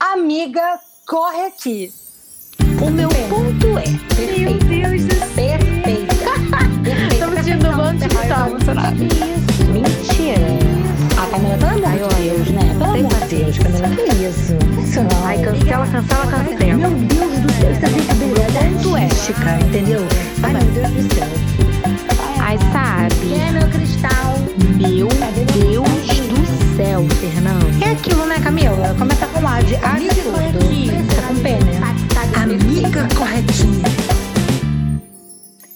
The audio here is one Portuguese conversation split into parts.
Amiga, corre aqui. O meu ponto é. Meu Deus do céu. Perfeita. Perfeita. Tô me sentindo no banco de tá emocionada. Isso. Mentira. A Camila, pelo amor de Deus, né? Pelo amor de Deus, Camila, que isso? Isso não. Ai, cancela, cancela, cancela. Meu Deus do céu, isso é brincadeira. É Ponto é. mística, entendeu? Ai, meu Deus do céu. Ai, sabe? Quem é meu cristal? Meu Deus do céu, Fernando. É aquilo, né, Camila? Começa com A de A Amiga de. Começa com P, né? Amiga corretinha.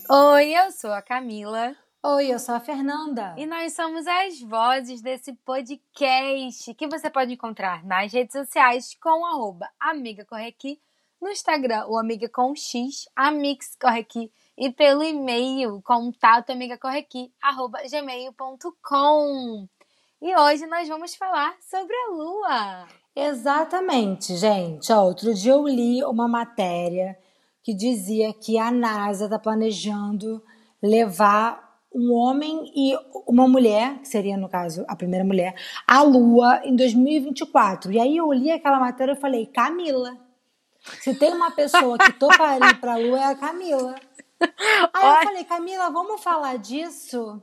Oi, eu sou a Camila Oi, eu sou a Fernanda. e nós somos as vozes desse podcast que você pode encontrar nas redes sociais com arroba Amiga Corre Aqui, no Instagram o Amiga com X, Amix Corre Aqui e pelo e-mail contato amigacorreaqui, arroba gmail.com. E hoje nós vamos falar sobre a Lua. Exatamente, gente. Ó, outro dia eu li uma matéria que dizia que a NASA está planejando levar um homem e uma mulher, que seria, no caso, a primeira mulher, à Lua em 2024. E aí eu li aquela matéria e falei, Camila. Se tem uma pessoa que toparia ir pra Lua é a Camila. Aí eu falei, Camila, vamos falar disso?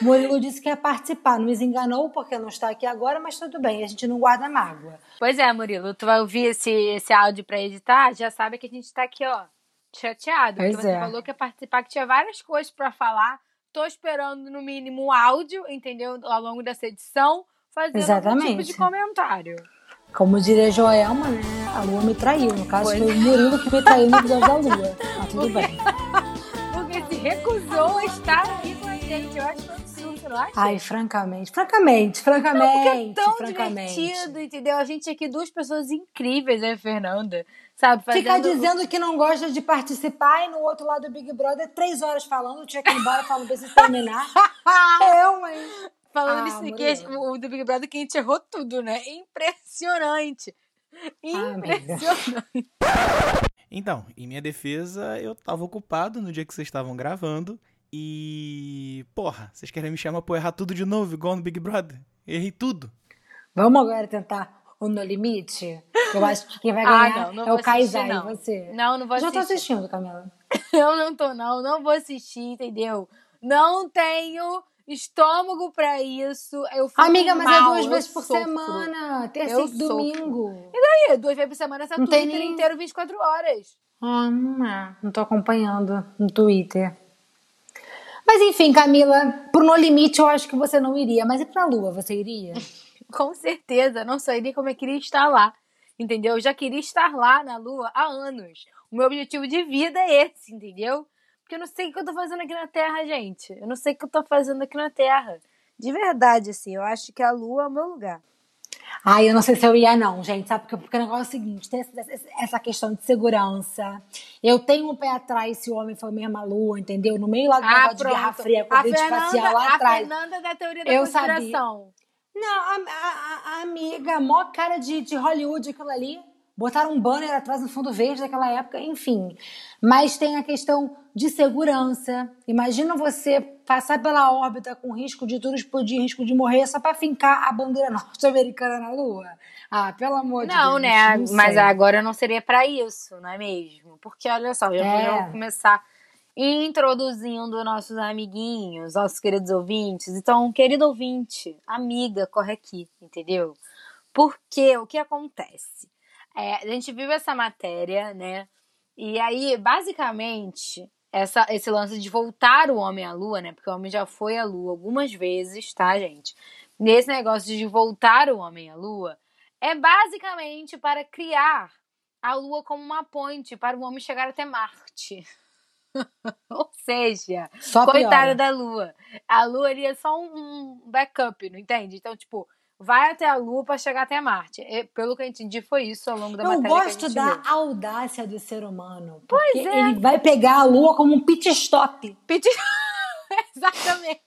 Murilo disse que ia participar. Nos enganou porque não está aqui agora, mas tudo bem, a gente não guarda mágoa. Pois é, Murilo, tu vai ouvir esse, esse áudio pra editar, já sabe que a gente tá aqui, ó, chateado. Pois porque você é. falou que ia participar, que tinha várias coisas pra falar. Tô esperando, no mínimo, um áudio, entendeu? Ao longo dessa edição, fazendo algum tipo Exatamente. de comentário. Como diria Joelma, né? A lua me traiu. No caso, Pois foi o Murilo que me traiu no episódio da lua. Mas tudo bem. Porque se recusou a estar aqui com a gente. Eu acho absurdo, você não acha? Ai, francamente, francamente, francamente, Porque é tão francamente. divertido, entendeu? A gente aqui, duas pessoas incríveis, né, Fernanda? Sabe? Fazendo... Ficar dizendo que não gosta de participar e no outro lado do Big Brother, três horas falando, tinha que ir embora, falando pra se terminar. Eu, hein? Falando Ah, nisso aqui, Murilo. o do Big Brother que a gente errou tudo, né? Impressionante. Ah. Impressionante. Então, em minha defesa, eu tava ocupado no dia que vocês estavam gravando. E. Porra, vocês querem me chamar pra eu errar tudo de novo, igual no Big Brother? Errei tudo. Vamos agora tentar o No Limite? Eu acho que quem vai Ah, ganhar não, não é o Kaysai, assistir, não. você. Não, não vou Já tô assistir. assistindo, Camila. Eu não tô, não. Não vou assistir, entendeu? Não tenho estômago pra isso. Eu fico Amiga, mas é mal, duas eu vezes por sofro. semana. Terça Eu e domingo. E aí, duas vezes por semana, essa Não Twitter tem nem- inteiro 24 horas. Ah, não é. Não tô acompanhando no Twitter. Mas enfim, Camila, pro No Limite eu acho que você não iria. Mas e pra Lua, você iria? Com certeza, não sairia como eu queria estar lá. Entendeu? Eu já queria estar lá na Lua há anos. O meu objetivo de vida é esse, entendeu? Porque eu não sei o que eu tô fazendo aqui na Terra, gente. Eu não sei o que eu tô fazendo aqui na Terra. De verdade, assim, eu acho que a Lua é o meu lugar. Ai, eu não sei se eu ia, não, gente. Sabe? Porque, porque o negócio é o seguinte: tem essa, essa questão de segurança. Eu tenho um pé atrás se o homem for mesmo a Lua, entendeu? No meio lá do negócio de Guerra Fria, Ah, a Fernanda, facial lá a atrás. Fernanda da teoria da Eu sabia. conspiração. Não, a, a- a- a amiga, mó cara de, de Hollywood aquilo ali. Botaram um banner atrás no fundo verde daquela época, enfim. Mas tem a questão de segurança. Imagina você passar pela órbita com risco de tudo explodir, risco de morrer, só pra fincar a bandeira norte-americana na Lua. Ah, pelo amor de Deus. Não, né? não Mas sei. agora não seria pra isso, não é mesmo? Porque olha só, já É. vou começar introduzindo nossos amiguinhos, nossos queridos ouvintes. Então, querido ouvinte, amiga, corre aqui, entendeu? Porque o que acontece? É, a gente viu essa matéria, né? E aí, basicamente, essa, esse lance de voltar o homem à lua, né? Porque o homem já foi à lua algumas vezes, tá, gente? Nesse negócio de voltar o homem à lua, é basicamente para criar a lua como uma ponte para o homem chegar até Marte. Ou seja, Só coitada piora. da lua. A lua iria só um, um backup, não entende? Então, tipo, vai até a lua para chegar até Marte. E, pelo que eu entendi, foi isso ao longo da Eu matéria a gosto da viu. audácia do ser humano. Pois é. ele vai pegar a Lua como um pit stop. Pedi... Exatamente.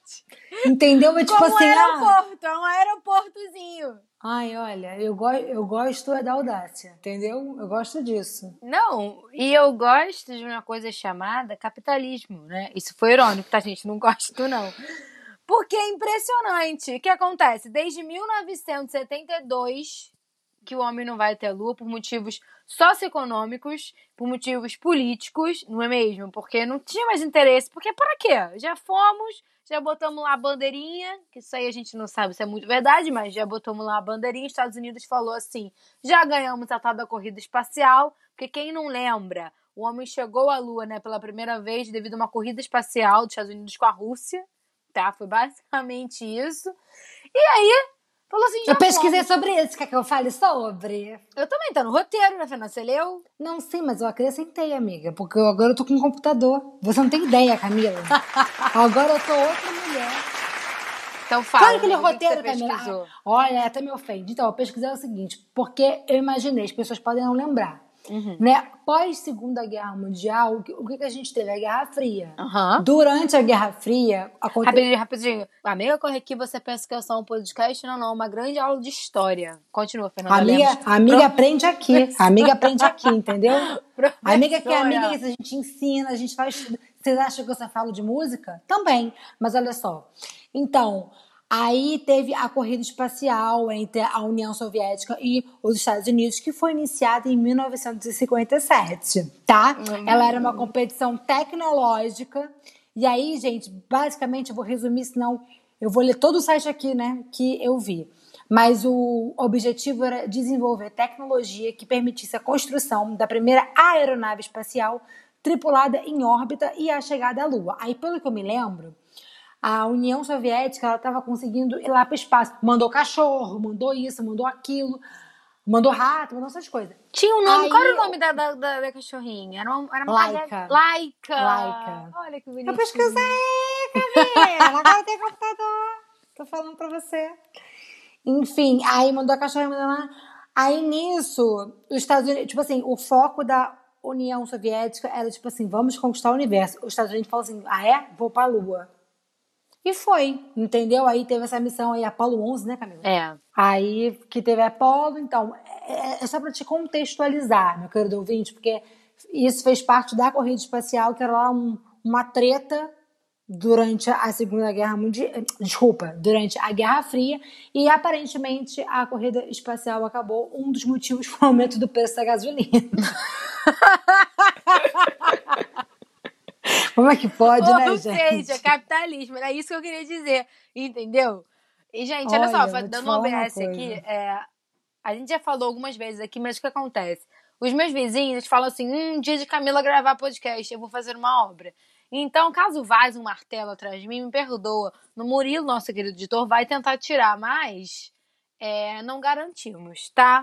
Entendeu? É tipo Como um assim, ah, aeroporto, é um aeroportozinho. Ai, olha, eu, go eu gosto é da audácia, entendeu? Eu gosto disso. Não, e eu gosto de uma coisa chamada capitalismo, né? Isso foi irônico, tá, gente? Não gosto, não. Porque é impressionante. O que acontece? Desde 1972, que o homem não vai até a Lua por motivos socioeconômicos, por motivos políticos, não é mesmo? Porque não tinha mais interesse. Porque para quê? Já fomos, já botamos lá a bandeirinha, que isso aí a gente não sabe se é muito verdade, mas já botamos lá a bandeirinha. Estados Unidos falou assim: já ganhamos a tal da corrida espacial, porque quem não lembra, o homem chegou à Lua, né, pela primeira vez devido a uma corrida espacial dos Estados Unidos com a Rússia, tá? Foi basicamente isso. E aí, falou assim, Eu pesquisei fomos. sobre isso, quer que eu fale sobre? Eu também, tá no roteiro, né, Fernanda? Você leu? Não, sim, mas eu acrescentei, amiga, porque eu- agora eu tô com um computador. Você não tem ideia, Camila. agora eu tô outra mulher. Então fala. Sabe aquele que que roteiro, você Camila? Olha, até me ofende. Então, eu pesquisei o seguinte, porque eu imaginei, as pessoas podem não lembrar. Uhum. Né? Pós Segunda Guerra Mundial, o que, que a gente teve? A Guerra Fria. Aham. Durante a Guerra Fria, aconteceu. Rapidinho, rapidinho. Amiga, corre aqui, você pensa que é só um podcast? Não, não, uma grande aula de história. Continua, Fernanda Amiga, Lemos. amiga aprende aqui. Amiga aprende aqui, entendeu? Amiga que é amiga, isso a gente ensina, a gente faz. Vocês acham que eu só falo de música? Também. Mas olha só. Então, aí teve a corrida espacial entre a União Soviética e os Estados Unidos, que foi iniciada em 1957, tá? Ela era uma competição tecnológica. E aí, gente, basicamente, eu vou resumir, senão eu vou ler todo o site aqui, né, que eu vi. Mas o objetivo era desenvolver tecnologia que permitisse a construção da primeira aeronave espacial tripulada em órbita e a chegada à Lua. Aí, pelo que eu me lembro, a União Soviética estava conseguindo ir lá para o espaço. Mandou cachorro, mandou isso, mandou aquilo, mandou rato, mandou essas coisas. Tinha um nome. Aí Qual era o nome da, da, da, da cachorrinha? Era uma, era uma Laika. Laika. Laika. Olha que bonito. Eu pesquisei, Camila. Agora tem computador. Tô falando pra você. Enfim, aí mandou a cachorra mandou lá. Aí nisso, os Estados Unidos, tipo assim, o foco da União Soviética era tipo assim, vamos conquistar o universo. Os Estados Unidos falaram assim, ah é? Vou pra Lua. E foi, entendeu? Aí teve essa missão aí, Apolo 11, né, Camila? É. Aí que teve Apolo, então, é, é só para te contextualizar, meu querido ouvinte, porque isso fez parte da corrida espacial, que era lá um- uma treta durante a Segunda Guerra Mundial, desculpa, durante a Guerra Fria, e aparentemente a corrida espacial acabou. Um dos motivos foi o aumento do preço da gasolina. Como é que pode, né, Ou gente? seja, capitalismo. Era isso que eu queria dizer. Entendeu? E, gente, olha, Olha, só, dando um OBS aqui, é, a gente já falou algumas vezes aqui, mas o que acontece? Os meus vizinhos falam assim: um dia de Camila gravar podcast, eu vou fazer uma obra. Então, caso vaze um martelo atrás de mim, me perdoa. No Murilo, nosso querido editor, vai tentar tirar, mas é, não garantimos, tá?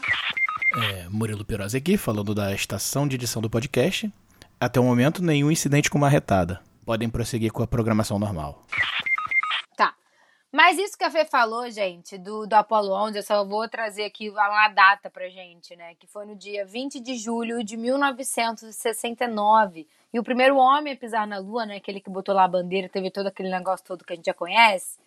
É, Murilo Perosi aqui, falando da estação de edição do podcast. Até o momento, nenhum incidente com marretada. Podem prosseguir com a programação normal. Tá. Mas isso que a Fê falou, gente, do, do Apollo 11, eu só vou trazer aqui uma data pra gente, né? Que foi no dia 20 de julho de 1969. E o primeiro homem a pisar na Lua, né? Aquele que botou lá a bandeira, teve todo aquele negócio todo que a gente já conhece.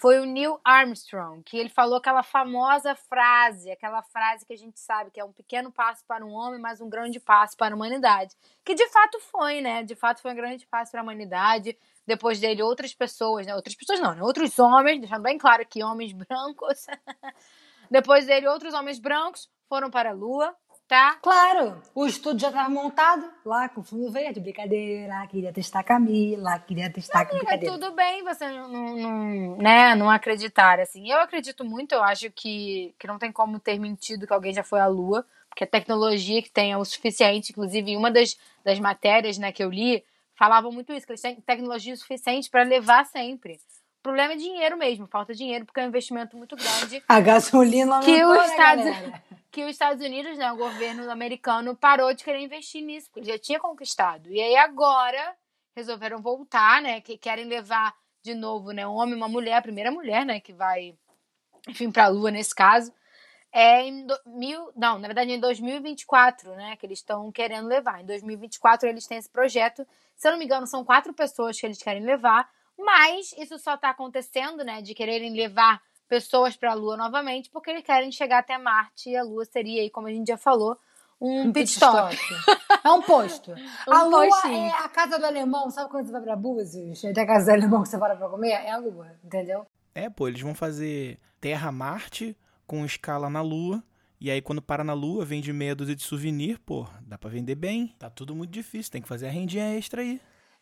Foi o Neil Armstrong, que ele falou aquela famosa frase, aquela frase que a gente sabe que é um pequeno passo para um homem, mas um grande passo para a humanidade. Que de fato foi, né? De fato foi um grande passo para a humanidade depois dele outras pessoas, né? Outras pessoas não, né? Outros homens, deixando bem claro que homens brancos. depois dele outros homens brancos foram para a Lua, tá? Claro, o estúdio já estava montado lá com fundo verde, brincadeira, queria testar Camila, queria testar Amiga, brincadeira. tudo bem você não, não, né, não acreditar, assim. Eu acredito muito, eu acho que, que não tem como ter mentido que alguém já foi à Lua, porque a tecnologia que tem é o suficiente, inclusive em uma das, das matérias, né, que eu li, falava muito isso, que eles têm tecnologia suficiente para levar sempre. O problema é dinheiro mesmo, falta dinheiro, porque é um investimento muito grande A gasolina que aumentou, os né, Estados, galera? que os Estados Unidos, né, o governo americano parou de querer investir nisso, porque ele já tinha conquistado. E aí agora resolveram voltar, né, que querem levar de novo, né, um homem e uma mulher, a primeira mulher, né, que vai, enfim, para a Lua nesse caso. É em do, mil, não, na verdade em 2024, né, que eles estão querendo levar. Em 2024 eles têm esse projeto. Se eu não me engano, são quatro pessoas que eles querem levar, mas isso só está acontecendo, né, de quererem levar pessoas para a Lua novamente, porque eles querem chegar até Marte e a Lua seria aí, como a gente já falou, um, Um pit stop. É um posto. Um a lua postinho. é a casa do alemão, sabe quando você vai pra Búzios? Tem a casa do alemão que você para pra comer? É a lua, entendeu? É, pô, eles vão fazer Terra-Marte com escala na Lua E aí, quando para na lua, vende meia dúzia de souvenir, pô, dá pra vender bem. Tá tudo muito difícil, tem que fazer a rendinha extra aí.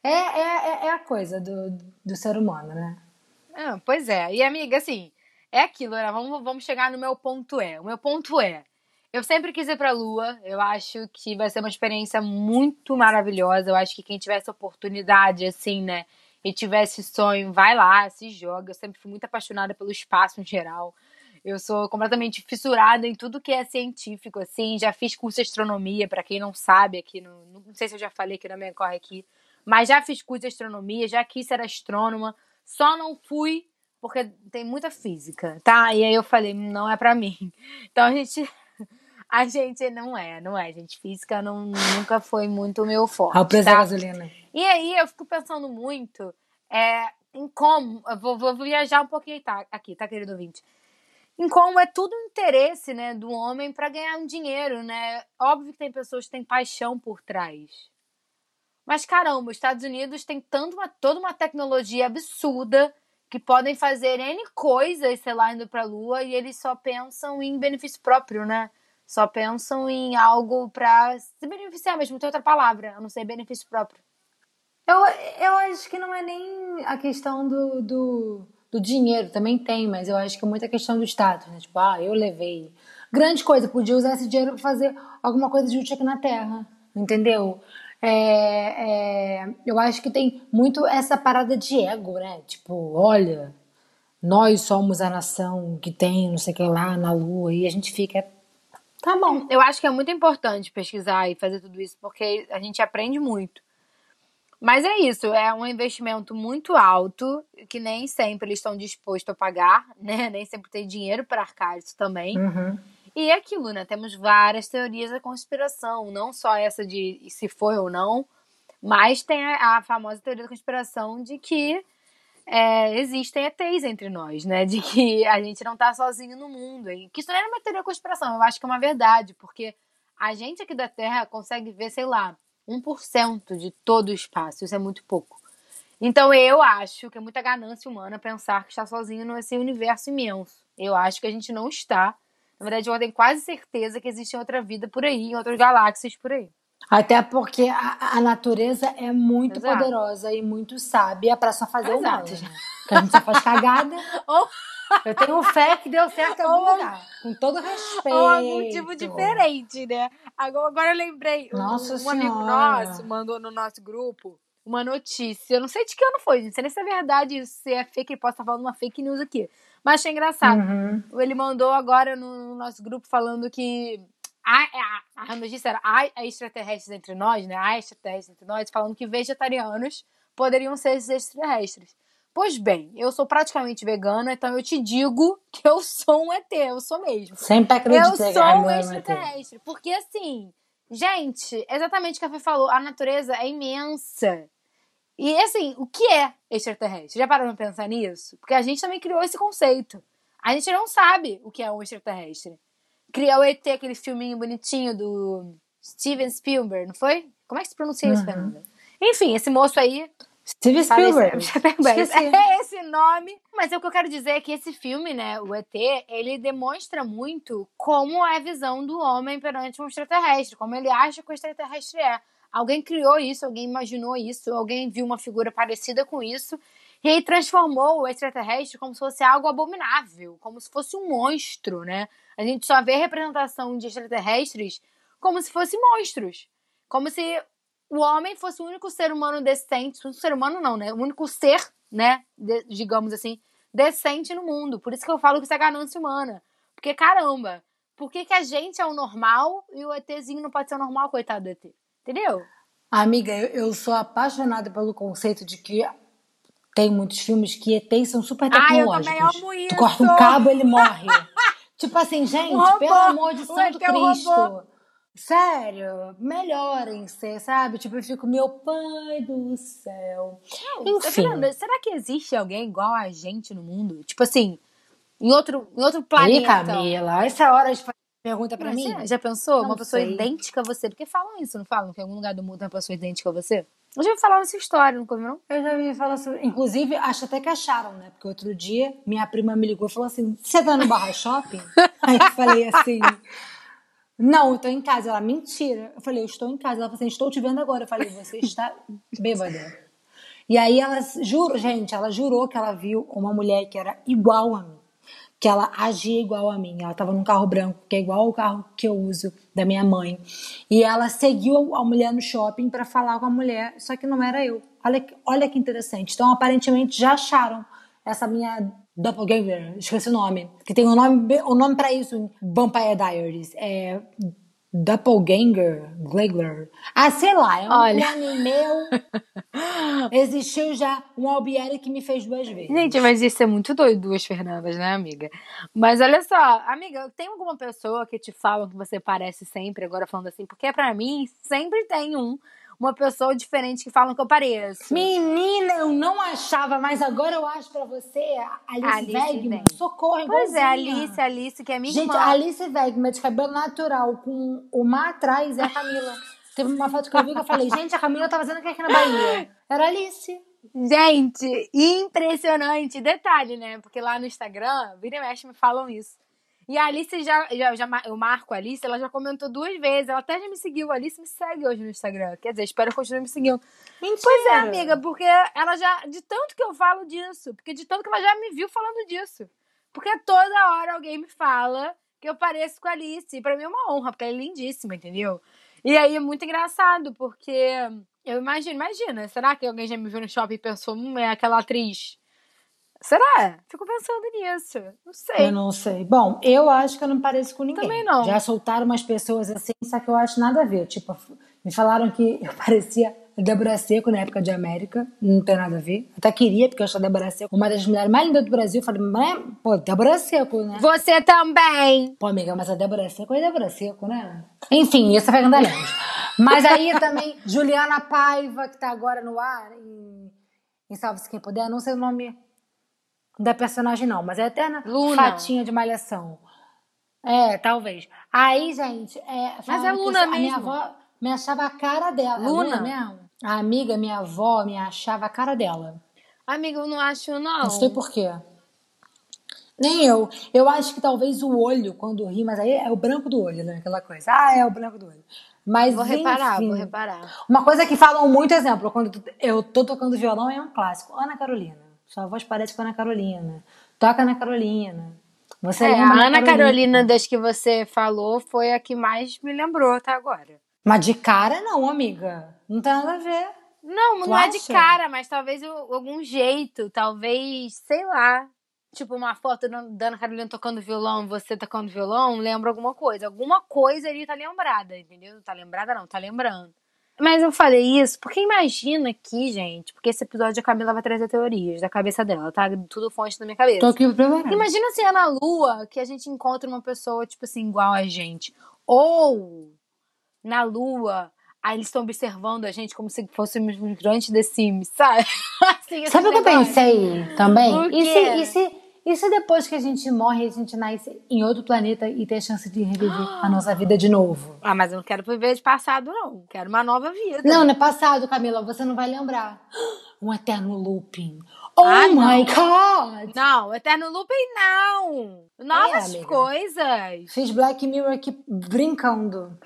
É, é, é a coisa do, do ser humano, né? Ah, pois é. E, amiga, assim, é aquilo, né? Vamos, vamos chegar no meu ponto é. O meu ponto é. Eu sempre quis ir pra Lua. Eu acho que vai ser uma experiência muito maravilhosa. Eu acho que quem tivesse oportunidade, assim, né? E tivesse sonho, vai lá, se joga. Eu sempre fui muito apaixonada pelo espaço em geral. Eu sou completamente fissurada em tudo que é científico, assim. Já fiz curso de astronomia, para quem não sabe, aqui no. Não sei se eu já falei aqui na minha corre aqui. Mas já fiz curso de astronomia, já quis ser astrônoma. Só não fui porque tem muita física, tá? E aí eu falei, não é para mim. Então a gente a gente não é, não é, gente. Física não, nunca foi muito meu forte. Ao tá? gasolina. E aí eu fico pensando muito é, em como. Vou, vou viajar um pouquinho tá, aqui, tá, querido ouvinte? Em como é tudo interesse, né, do homem para ganhar um dinheiro, né? Óbvio que tem pessoas que têm paixão por trás. Mas caramba, os Estados Unidos tem tanto uma, toda uma tecnologia absurda que podem fazer N coisas, sei lá, indo pra Lua, e eles só pensam em benefício próprio, né? Só pensam em algo pra se beneficiar mesmo, não tem outra palavra, a não ser benefício próprio. Eu, eu acho que não é nem a questão do, do, do dinheiro, também tem, mas eu acho que é muita questão do status, né? Tipo, ah, eu levei. Grande coisa, podia usar esse dinheiro pra fazer alguma coisa de útil aqui na Terra, entendeu? É, é, eu acho que tem muito essa parada de ego, né? Tipo, olha, nós somos a nação que tem não sei o que lá na Lua, e a gente fica, Tá bom. Eu acho que é muito importante pesquisar e fazer tudo isso, porque a gente aprende muito. Mas é isso, é um investimento muito alto, que nem sempre eles estão dispostos a pagar, né? Nem sempre tem dinheiro para arcar isso também. Uhum. E é aquilo, né? Temos várias teorias da conspiração, não só essa de se foi ou não, mas tem a, a famosa teoria da conspiração de que é, existem ETs entre nós, né? De que a gente não tá sozinho no mundo. Que isso não é uma teoria da conspiração, eu acho que é uma verdade, porque a gente aqui da Terra consegue ver, sei lá, 1% de todo o espaço. Isso é muito pouco. Então eu acho que é muita ganância humana pensar que está sozinho nesse universo imenso. Eu acho que a gente não está. Na verdade, eu tenho quase certeza que existe outra vida por aí, em outras galáxias por aí. Até porque a, a natureza é muito Exato. poderosa e muito sábia pra só fazer o mal. Né? Porque a gente só faz cagada. Ou- Eu tenho fé que deu certo em algum Ou- lugar. Com todo respeito. Ou algum tipo diferente, né? Agora, agora eu lembrei. um- Nossa um amigo Senhora. nosso mandou no nosso grupo uma notícia. Eu não sei de que ano foi, gente. Não sei nem se é verdade, se é fake. Ele pode estar falando uma fake news aqui. Mas achei engraçado. Uhum. Ele mandou agora no nosso grupo falando que há, a, a notícia era há extraterrestres entre nós, né? Há extraterrestres entre nós, falando que vegetarianos poderiam ser esses extraterrestres. Pois bem, eu sou praticamente vegana, então eu te digo que eu sou um ET, eu sou mesmo. Sempre Eu acreditei que sou um meu extraterrestre. Porque assim, gente, exatamente o que a Fê falou, a natureza é imensa. E assim, o que é extraterrestre? Já pararam pra pensar nisso? Porque a gente também criou esse conceito. A gente não sabe o que é um extraterrestre. Criou o ET, aquele filminho bonitinho do Steven Spielberg, não foi? Como é que se pronuncia isso, Uhum. Fernanda? Enfim, esse moço aí Steven Spielberg. É esse nome. Mas o que eu quero dizer é que esse filme, né, o ET, ele demonstra muito como é a visão do homem perante um extraterrestre, como ele acha que o extraterrestre é. Alguém criou isso, alguém imaginou isso, alguém viu uma figura parecida com isso e aí transformou o extraterrestre como se fosse algo abominável, como se fosse um monstro, né? A gente só vê representação de extraterrestres como se fossem monstros. Como se o homem fosse o único ser humano decente, um ser humano não, né? O único ser, né, de- digamos assim, decente no mundo. Por isso que eu falo que isso é ganância humana. Porque, caramba, por que, que a gente é o normal e o ETzinho não pode ser o normal, coitado do ET? Entendeu? Amiga, eu, eu sou apaixonada pelo conceito de que tem muitos filmes que ETs são super Ah, eu tecnológicos. também amo isso! Tu corta um cabo, ele morre. tipo assim, gente, robô, pelo amor de Santo é Cristo. robô. Sério, melhorem-se, sabe? Tipo, eu fico, meu pai do céu. Enfim. Fernanda, será que existe alguém igual a gente no mundo? Tipo assim, em outro, em outro Ih, planeta. Camila, essa é hora de fazer Pergunta pra mim? Imagina, Já pensou? Não uma pessoa sei. idêntica a você. Porque falam isso, não falam? Que em algum lugar do mundo tem uma pessoa idêntica a você? Eu já ouvi falar nessa história, não? Eu já vi falar sobre. Inclusive, acho até que acharam, né? Porque outro dia minha prima me ligou e falou assim: Você tá no Barra Shopping? Aí eu falei assim: Não, eu tô em casa. Ela, mentira. Eu falei: Eu estou em casa. Ela falou assim: Estou te vendo agora. Eu falei: Você está bêbada. E aí ela, juro, gente, ela jurou que ela viu uma mulher que era igual a mim. Que ela agia igual a mim. Ela tava num carro branco, que é igual ao carro que eu uso da minha mãe. E ela seguiu a mulher no shopping para falar com a mulher, só que não era eu. Olha, olha que interessante. Então, aparentemente, já acharam essa minha doppelganger, esqueci o nome, que tem um nome, um nome para isso Vampire Diaries. É Doppelganger, Glagler. Ah, sei lá, é um Olha. clone meu. Existiu já um Albieri que me fez duas vezes. Gente, mas isso é muito doido, duas Fernandas, né, amiga? Mas olha só, amiga, tem alguma pessoa que te fala que você parece sempre, agora falando assim? Porque pra mim, sempre tem um, uma pessoa diferente que falam que eu pareço. Menina, eu não achava, mas agora eu acho pra você, Alice, Alice Wegman. Socorro, Pois é, igualzinha. Alice, Alice, que é minha Gente, irmã. a Alice Wegman de cabelo natural com uma atrás é a Camila. Teve uma foto que eu vi que eu falei, gente, a Camila tá fazendo o que aqui na Bahia? Era Alice. Gente, impressionante. Detalhe, né? Porque lá no Instagram, vira e mexe me falam isso. E a Alice já, já, já eu marco a Alice, ela já comentou duas vezes. Ela até já me seguiu. A Alice me segue hoje no Instagram. Quer dizer, espero que continue me seguindo. Mentira. Pois é, amiga, porque ela já. De tanto que eu falo disso. Porque de tanto que ela já me viu falando disso. Porque toda hora alguém me fala que eu pareço com a Alice. E pra mim é uma honra, porque ela é lindíssima, entendeu? E aí é muito engraçado, porque eu imagino, imagina, será que alguém já me viu no shopping e pensou, hum, é aquela atriz? Será? Fico pensando nisso. Não sei. Eu não sei. Bom, eu acho que eu não pareço com ninguém. Também não. Já soltaram umas pessoas assim, só que eu acho nada a ver. Tipo, me falaram que eu parecia a Débora Seco na época de América. Não tem nada a ver. Até queria, porque eu acho a Débora Seco uma das mulheres mais lindas do Brasil. Eu falei, mas, pô, Débora Seco, né? Você também! Pô, amiga, mas a Débora Seco é Débora Seco, né? Enfim, isso vai andando Mas aí também, Juliana Paiva, que tá agora no ar, em, em Salve-se Quem Puder, não sei o nome da personagem não, mas é a eterna Luna. fatinha de malhação. É, talvez. Aí, gente, é, Mas é Luna A minha mesmo. avó me achava a cara dela. É Luna? mesmo? A amiga, minha avó, me achava a cara dela. Amiga, eu não acho, não. Não sei por quê. Nem eu. Eu acho que talvez o olho, quando ri, mas aí é o branco do olho, né? Aquela coisa. Ah, é o branco do olho. Mas, Vou reparar, enfim. vou reparar. Uma coisa que falam muito, exemplo, quando eu tô tocando violão, é um clássico. Ana Carolina. Sua voz parece com a Ana Carolina. Toca Ana Carolina. Você É, a Ana Carolina, das que você falou, foi a que mais me lembrou até agora. Mas de cara, não, amiga. Não tem nada a ver. Não, Tu não é de acha? cara, mas talvez algum jeito, talvez, sei lá. Tipo, uma foto da Ana Carolina tocando violão, você tocando violão, lembra alguma coisa. Alguma coisa ali tá lembrada, entendeu? Tá lembrada não, tá lembrando. Mas eu falei isso porque imagina aqui, gente, porque esse episódio a Camila vai trazer teorias da cabeça dela, tá? Tudo fonte da minha cabeça. Tô aqui preparada. Imagina se é na lua que a gente encontra uma pessoa, tipo assim, igual a gente. Ou na lua, aí eles estão observando a gente como se fôssemos migrantes de Sims, sabe? assim, Sabe o que eu pensei também? E se, e, se, e se depois que a gente morre, a gente nasce em outro planeta e tem a chance de reviver a nossa vida de novo? Ah, mas eu não quero viver de passado, não. Quero uma nova vida. Não, não é passado, Camila. Você não vai lembrar. Um eterno looping. Oh Ah, my não. God! Não, Eterno Looping não. Novas amiga. coisas. Fiz Black Mirror aqui brincando.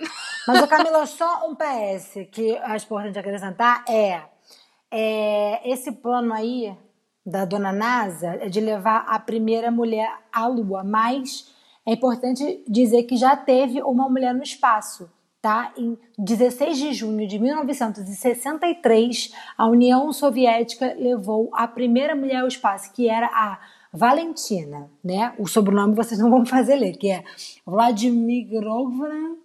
Mas, Camila, só um PS que acho importante acrescentar é, é esse plano aí da dona NASA é de levar a primeira mulher à Lua, mas é importante dizer que já teve uma mulher no espaço. Tá? Em 16 de junho de 1963, a União Soviética levou a primeira mulher ao espaço, que era a Valentina, né? O sobrenome vocês não vão fazer ler, que é Vladimirovna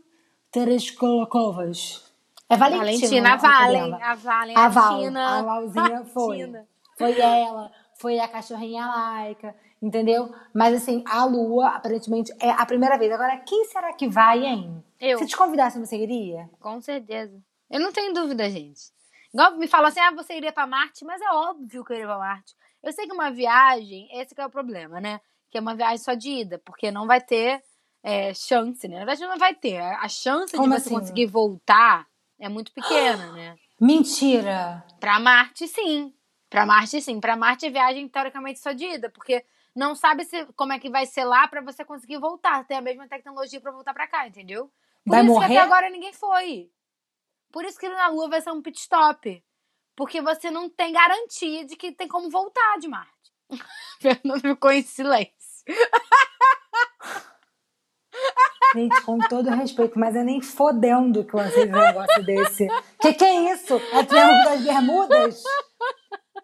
Tereshkovas. É Valentina. Valentina, a o nome Valen. A Valen, A a Val, a Valzinha foi. Foi ela, foi a cachorrinha laica, entendeu? Mas assim, a Lua, aparentemente, é a primeira vez. Agora, quem será que vai, hein? Eu. Se te convidasse, você iria? Com certeza. Eu não tenho dúvida, gente. Igual me falam assim, ah, você iria pra Marte, mas é óbvio que eu iria pra Marte. Eu sei que uma viagem, esse que é o problema, né? Que é uma viagem só de ida, porque não vai ter é, chance, né? Na verdade, não vai ter. A chance Como de você assim? conseguir voltar é muito pequena, né? Mentira! Pra Marte, sim. Pra Marte, sim. Pra Marte, viagem, teoricamente, só de ida, porque não sabe se, como é que vai ser lá pra você conseguir voltar. Ter a mesma tecnologia pra voltar pra cá, entendeu? Por Vai isso morrer? que até agora ninguém foi. Por isso que na Lua vai ser um pit stop. Porque você não tem garantia de que tem como voltar de Marte. Fernando ficou em silêncio. Gente, com todo respeito, mas é nem fodendo que eu aceito um negócio desse. Que que é isso? É Triângulo das Bermudas?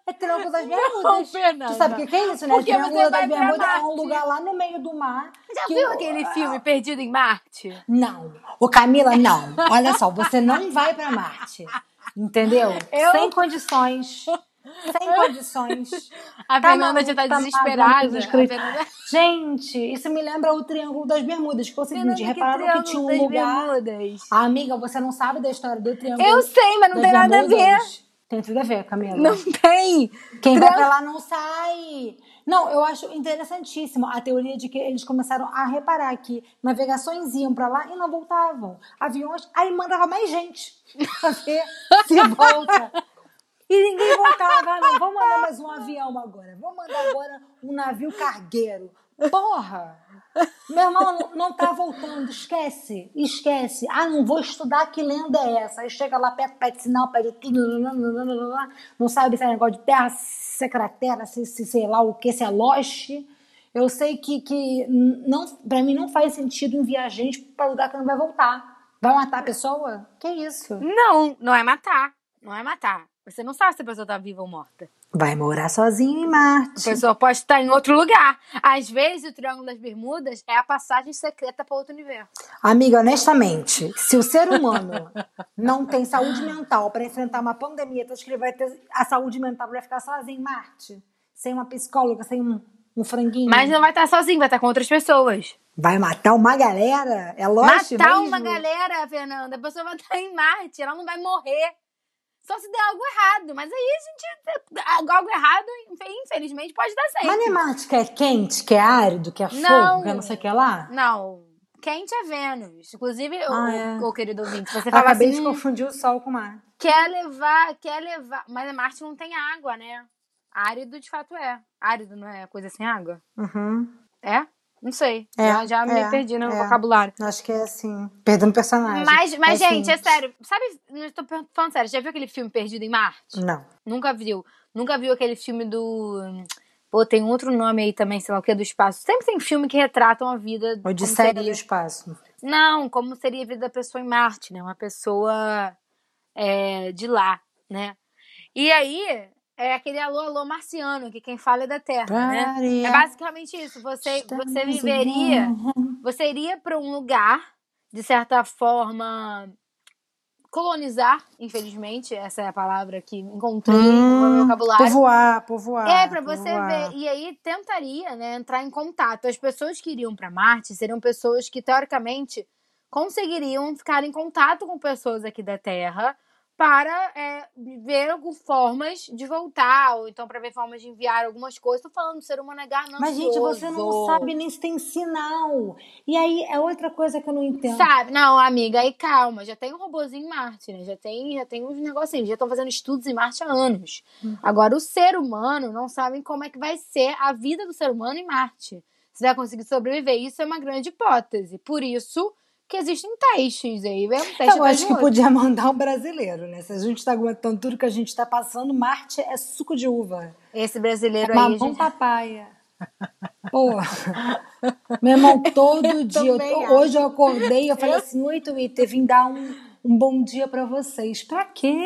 É Triângulo das Bermudas. Não, Fernanda. Tu sabe o que que é isso, né? Porque Triângulo das Bermudas é um lugar lá no meio do mar. Já que viu aquele filme Perdido em Marte? Não. Ô, Camila, não. Olha só, você não vai pra Marte. Entendeu? Eu- Sem condições. Sem condições. A Tá Fernanda já tá tá desesperada. A escrito. Fernanda... Gente, isso me lembra o Triângulo das Bermudas. Que seguinte, Fernanda, que repararam que, Triângulo tinha um lugar... Bermudas. Ah, amiga, você não sabe da história do Triângulo Eu sei, mas não tem nada a ver. Tem tudo a ver, Camila. Não tem. Quem vai Triângulo- pra lá não sai. Não, eu acho interessantíssimo a teoria de que eles começaram a reparar que navegações iam pra lá e não voltavam. Aviões, aí mandava mais gente pra ver se volta. E ninguém voltava. Não, vamos mandar mais um avião agora. Vamos mandar agora um navio cargueiro. Porra! Meu irmão, não, não tá voltando. Esquece, esquece. Ah, não vou estudar que lenda é essa. Aí chega lá, pede, pede sinal, pede tudo. Não sabe se é negócio de terra, se é cratera, se, se sei lá o que, se é Lost. Eu sei que, que não, pra mim não faz sentido enviar gente pra lugar que não vai voltar. Vai matar a pessoa? Que isso? Não, não é matar. Não é matar. Você não sabe se a pessoa tá viva ou morta. Vai morar sozinho em A Marte. pessoa pode estar em outro lugar. Às vezes, o Triângulo das Bermudas é a passagem secreta para outro universo. Amiga, honestamente, se o ser humano não tem saúde mental para enfrentar uma pandemia, tu acha que ele vai ter a saúde mental para ficar sozinho em Marte? Sem uma psicóloga, sem um, um franguinho? Mas não vai estar sozinho, vai estar com outras pessoas. Vai matar uma galera? É lógico Matar mesmo? uma galera, Fernanda. A pessoa vai estar em Marte, ela não vai morrer. Só se der algo errado. Mas aí a gente. Algo errado, infelizmente, pode dar sempre. Mas não é quente, que é árido, que é fogo, Não. que é não sei o que lá? Não. Quente é Vênus. Inclusive, o- Ah, é. o, o querido ouvinte, você fala acabei assim, de confundir o Sol com o mar. quer levar, quer levar. Mas Marte não tem água, né? Árido de fato é. Árido não é coisa sem água? Uhum. É? Não sei. É, já já me é, perdi no é. vocabulário. Acho que é assim. Perdendo personagem. Mas, mas É gente, assim. é sério. Sabe, não estou falando sério. Já viu aquele filme Perdido em Marte? Não. Nunca viu. Nunca viu aquele filme do. Pô, tem outro nome aí também, sei lá o que, do espaço. Sempre tem filme que retratam a vida. Odisseia do seria- espaço. Não, como seria a vida da pessoa em Marte, né? Uma pessoa é, de lá, né? E aí, é aquele alô, alô marciano, que quem fala é da Terra, né? É basicamente isso. Você, você viveria. Você iria para um lugar, de certa forma, colonizar, infelizmente, essa é a palavra que encontrei no meu vocabulário. Povoar, povoar. É, pra você ver. E aí tentaria, né, entrar em contato. As pessoas que iriam pra Marte seriam pessoas que, teoricamente, conseguiriam ficar em contato com pessoas aqui da Terra para é, ver algumas formas de voltar, ou então para ver formas de enviar algumas coisas. Tô falando do ser humano é ganancioso. Mas, gente, você não sabe nem se tem sinal. E aí é outra coisa que eu não entendo. Sabe? Não, amiga, aí calma. Já tem um robozinho em Marte, né? Já tem, já tem uns negocinhos. Já estão fazendo estudos em Marte há anos. Uhum. Agora, o ser humano não sabe como é que vai ser a vida do ser humano em Marte. Se vai conseguir sobreviver. Isso é uma grande hipótese. Por isso que existem testes aí. É um teste Eu atrás acho que podia mandar um brasileiro, né? Se a gente tá aguentando tudo que a gente tá passando, Marte é suco de uva. Esse É brasileiro aí. mamão papaya. Porra. Meu irmão, todo dia. eu tô- hoje eu acordei e eu falei assim: Oi, Twitter, vim dar um, um bom dia pra vocês. Pra quê?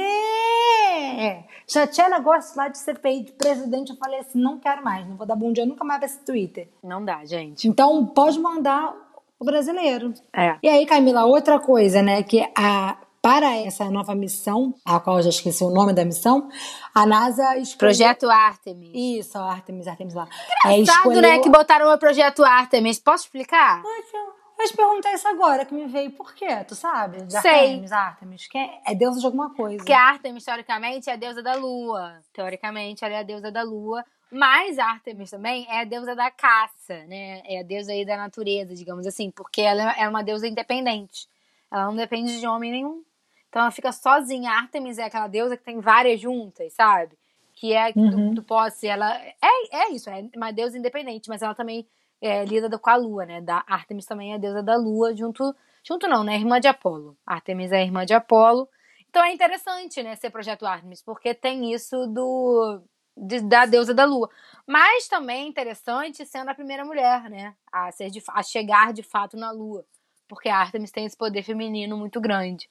Já tinha negócio lá de CPI de presidente. Eu falei assim: Não quero mais, não vou dar bom dia nunca mais pra esse Twitter. Não dá, gente. Então, pode mandar o brasileiro. É. E aí, Camila, outra coisa, né, que a para essa nova missão, a qual eu já esqueci o nome da missão, a NASA escolheu... Projeto Artemis. Isso, Artemis, Artemis lá. É, Engraçado, escolheu... né? Que botaram o Projeto Artemis. Posso explicar? Eu te perguntar isso agora, que me veio. Por quê? Tu sabe? De Sei. Artemis, Artemis. Que é, é deusa de alguma coisa. Porque Artemis, teoricamente, é a deusa da lua. Teoricamente, ela é a deusa da lua. Mas Artemis também é a deusa da caça, né? É a deusa aí da natureza, digamos assim, porque ela é uma deusa independente. Ela não depende de homem nenhum. Então ela fica sozinha. Artemis é aquela deusa que tem várias juntas, sabe? Que é Uhum. do, do posse. Ela é, é isso, é uma deusa independente, mas ela também é lida com a lua, né? Da Artemis também é a deusa da lua, junto. Junto não, né? Irmã de Apolo. Artemis é a irmã de Apolo. Então é interessante, né, ser projeto Artemis, porque tem isso do de- da deusa da lua. Mas também é interessante sendo a primeira mulher, né, a, ser de, a chegar de fato na lua, porque a Artemis tem esse poder feminino muito grande.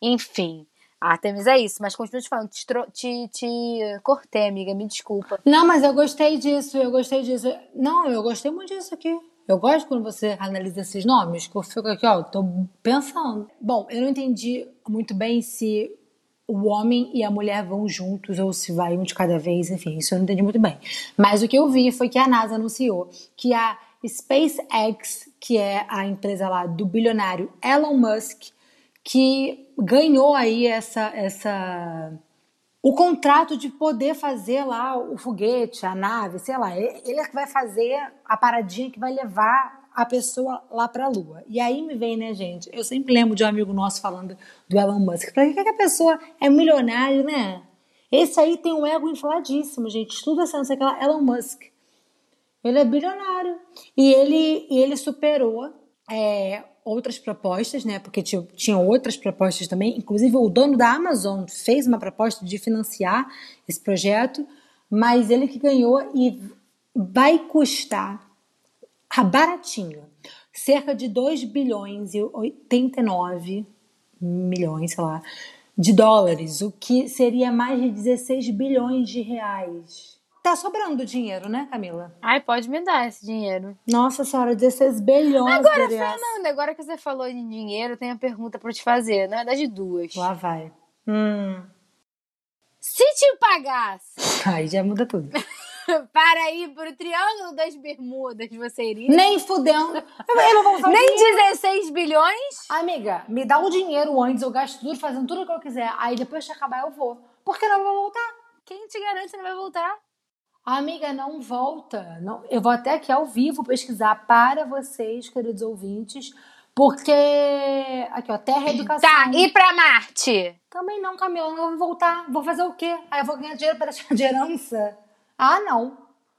Enfim, a Artemis é isso, mas continuo te falando, te, te, te cortei, amiga, me desculpa. Não, mas eu gostei disso, eu gostei disso. Não, eu gostei muito disso aqui. Eu gosto quando você analisa esses nomes, que eu fico aqui, ó, tô pensando. Bom, eu não entendi muito bem se o homem e a mulher vão juntos ou se vai um de cada vez, enfim, isso eu não entendi muito bem. Mas o que eu vi foi que a NASA anunciou que a SpaceX, que é a empresa lá do bilionário Elon Musk, que ganhou aí essa essa o contrato de poder fazer lá o foguete, a nave, sei lá, ele é que vai fazer a paradinha que vai levar a pessoa lá pra lua. E aí me vem, né, gente? Eu sempre lembro de um amigo nosso falando do Elon Musk. Pra que que a pessoa é milionário, né? Esse aí tem um ego infladíssimo, gente. Estuda essa, não sei o que lá, Elon Musk. Ele é bilionário. E ele, e ele superou é, outras propostas, né? Porque tinha, tinha outras propostas também. Inclusive, o dono da Amazon fez uma proposta de financiar esse projeto, mas ele que ganhou e vai custar ah, baratinho cerca de 2 bilhões e 89 milhões, sei lá, de dólares, o que seria mais de 16 bilhões de reais. Tá sobrando dinheiro, né, Camila? Ai, pode me dar esse dinheiro. Nossa senhora, 16 bilhões Agora, de reais. Fernanda, agora que você falou em dinheiro, eu tenho uma pergunta pra te fazer. Na verdade, duas. Lá vai. Hum. Se te pagasse Aí já muda tudo. para ir pro Triângulo das Bermudas, você iria? Nem fudendo. Eu eu não vou fazer Nem 16 bilhões? Amiga, me dá o dinheiro antes, eu gasto tudo fazendo tudo o que eu quiser. Aí depois que acabar eu vou. Porque não vou voltar. Quem te garante que não vai voltar? Amiga, não volta. Não, eu vou até aqui ao vivo pesquisar para vocês, queridos ouvintes, porque aqui ó, Terra e Educação. Tá, e pra Marte? Também não, Camila, não vou voltar. Vou fazer o quê? Aí eu vou ganhar dinheiro para deixar de herança? Ah, não.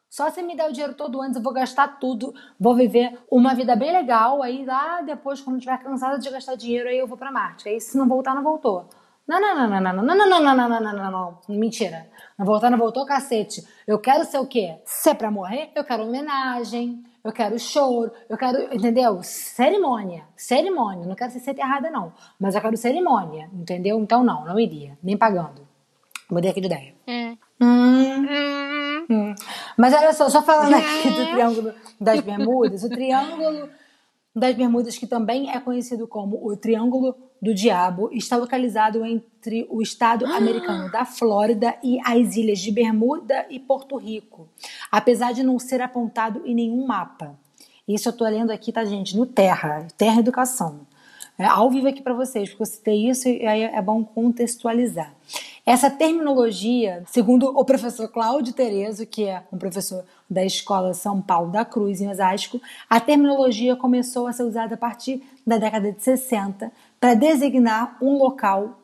Só se me der o dinheiro todo antes, eu vou gastar tudo, vou viver uma vida bem legal, aí lá depois, quando estiver cansada de gastar dinheiro, aí eu vou pra Marte. Aí se não voltar, não voltou. Não, não, não, não, não, não, não, não, não, não, não, não, não. Mentira. Não voltar, não voltou, cacete. Eu quero ser o quê? Se é pra morrer, eu quero homenagem, eu quero choro, eu quero, entendeu? Cerimônia. Cerimônia. Não quero ser enterrada, não. Mas eu quero cerimônia, entendeu? Então não, não iria. Nem pagando. Mudei aqui de ideia. Hum. Hum. Hum. Hum. Mas olha só, só falando aqui do Triângulo das Bermudas, o Triângulo das Bermudas, que também é conhecido como o Triângulo do Diabo, está localizado entre o estado americano da Flórida e as ilhas de Bermuda e Porto Rico, apesar de não ser apontado em nenhum mapa. Isso eu tô lendo aqui, tá, gente? No Terra, Terra Educação. É, ao vivo aqui para vocês, porque eu citei isso e aí é bom contextualizar. Essa terminologia, segundo o professor Cláudio Terezo, que é um professor da Escola São Paulo da Cruz, em Osasco, a terminologia começou a ser usada a partir da década de 60 para designar um local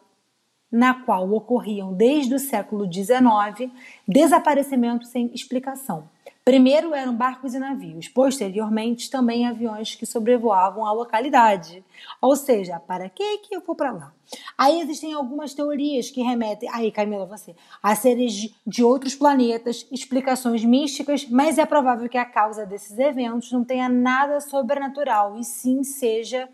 na qual ocorriam desde o século XIX desaparecimentos sem explicação. Primeiro eram barcos e navios, posteriormente também aviões que sobrevoavam a localidade. Ou seja, para que que eu vou para lá? Aí existem algumas teorias que remetem, aí Camila, você, a seres de outros planetas, explicações místicas, mas é provável que a causa desses eventos não tenha nada sobrenatural e sim seja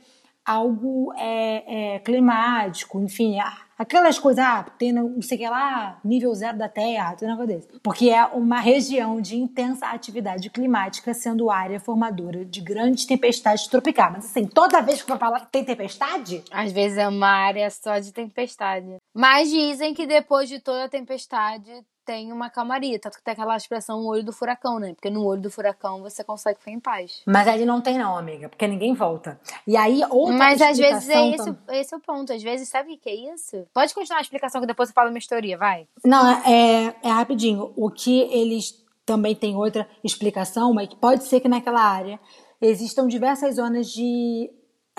algo é, é, climático, enfim, aquelas coisas, ah, tem não sei o que lá, nível zero da Terra, tem um negócio desse. Porque é uma região de intensa atividade climática, sendo área formadora de grandes tempestades tropicais. Mas assim, toda vez que eu falar que tem tempestade, Às vezes é uma área só de tempestade. Mas dizem que depois de toda a tempestade tem uma calmaria. Tanto que tem aquela expressão olho do furacão, né? Porque no olho do furacão você consegue ficar em paz. mas ali não tem não, amiga, porque ninguém volta. E aí, outra Mas às vezes é esse, esse é o ponto. Às vezes, sabe o que é isso? Pode continuar a explicação que depois eu falo minha teoria, vai. Não, é, é rapidinho. O que eles também tem outra explicação, mas pode ser que naquela área existam diversas zonas de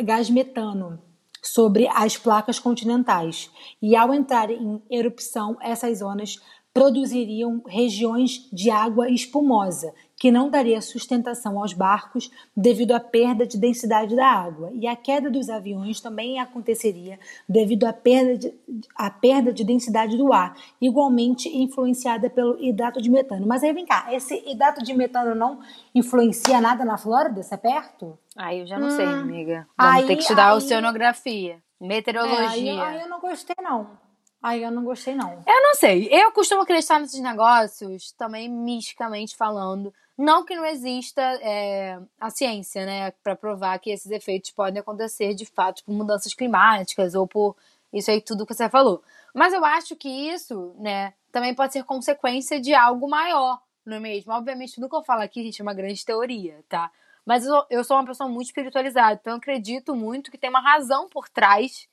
gás metano sobre as placas continentais. E ao entrar em erupção, essas zonas produziriam regiões de água espumosa, que não daria sustentação aos barcos devido à perda de densidade da água. E a queda dos aviões também aconteceria devido à perda de, à perda de densidade do ar, igualmente influenciada pelo hidrato de metano. Mas aí vem cá, esse hidrato de metano não influencia nada na Flórida? Isso é perto? Aí eu já não hum. sei, amiga. Vamos aí, ter que estudar aí... oceanografia, meteorologia. É, aí, aí eu não gostei, não. Aí eu não gostei, não. Eu não sei. Eu costumo acreditar nesses negócios, também misticamente falando. Não que não exista é, a ciência, né, para provar que esses efeitos podem acontecer de fato por mudanças climáticas ou por isso aí tudo que você falou. Mas eu acho que isso, né, também pode ser consequência de algo maior, não é mesmo? Obviamente, tudo que eu falo aqui, gente, é uma grande teoria, tá? Mas eu, eu sou uma pessoa muito espiritualizada, então eu acredito muito que tem uma razão por trás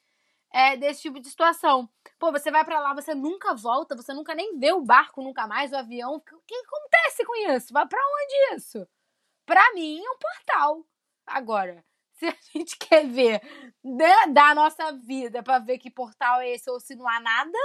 é, desse tipo de situação. Pô, você vai para lá, você nunca volta, você nunca nem vê o barco nunca mais, o avião. O que acontece com isso? Vai para onde isso? Pra mim é um portal. Agora, se a gente quer ver né, da nossa vida para ver que portal é esse ou se não há nada,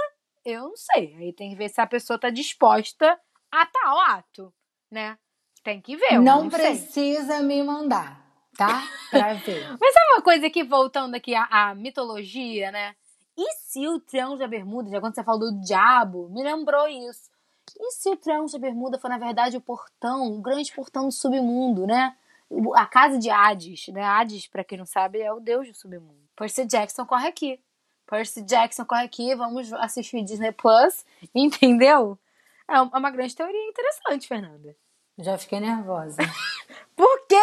eu não sei. Aí tem que ver se a pessoa tá disposta a tal ato, né? Tem que ver. Não, não precisa sei. me mandar tá? Pra ver. Mas sabe uma coisa aqui, voltando aqui à, à, mitologia, né? E se o Triângulo da Bermuda, já quando você falou do diabo, me lembrou isso. E se o Triângulo da Bermuda for, na verdade, o portão, o grande portão do submundo, né? A casa de Hades, né? Hades, pra quem não sabe, é o deus do submundo. Percy Jackson corre aqui. Percy Jackson corre aqui, vamos assistir Disney Plus, entendeu? É uma grande teoria interessante, Fernanda. Já fiquei nervosa. Por quê?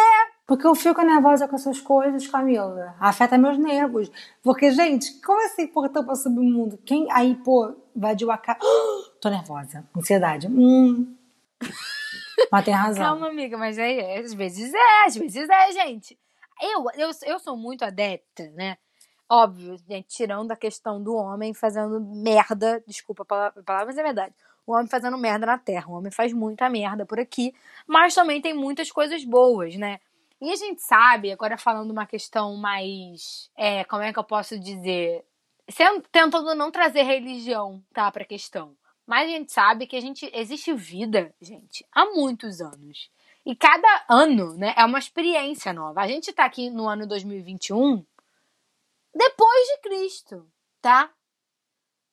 Porque eu fico nervosa com essas coisas, Camila. Afeta meus nervos. Porque, gente, como assim portão para submundo? Quem aí, pô, invadiu a casa. Tô nervosa. Ansiedade. Hum. Mas tem razão. Calma, amiga, mas aí, é, às vezes é, às vezes é, gente. Eu, eu, eu sou muito adepta, né? Óbvio, gente, tirando a questão do homem fazendo merda, desculpa a palavra, mas é verdade. O homem fazendo merda na Terra. O homem faz muita merda por aqui, mas também tem muitas coisas boas, né? E a gente sabe, agora falando uma questão mais. É, como é que eu posso dizer? Tentando não trazer religião, tá, pra questão. Mas a gente sabe que a gente existe vida, gente, há muitos anos. E cada ano, né, é uma experiência nova. A gente tá aqui no ano 2021 depois de Cristo, tá?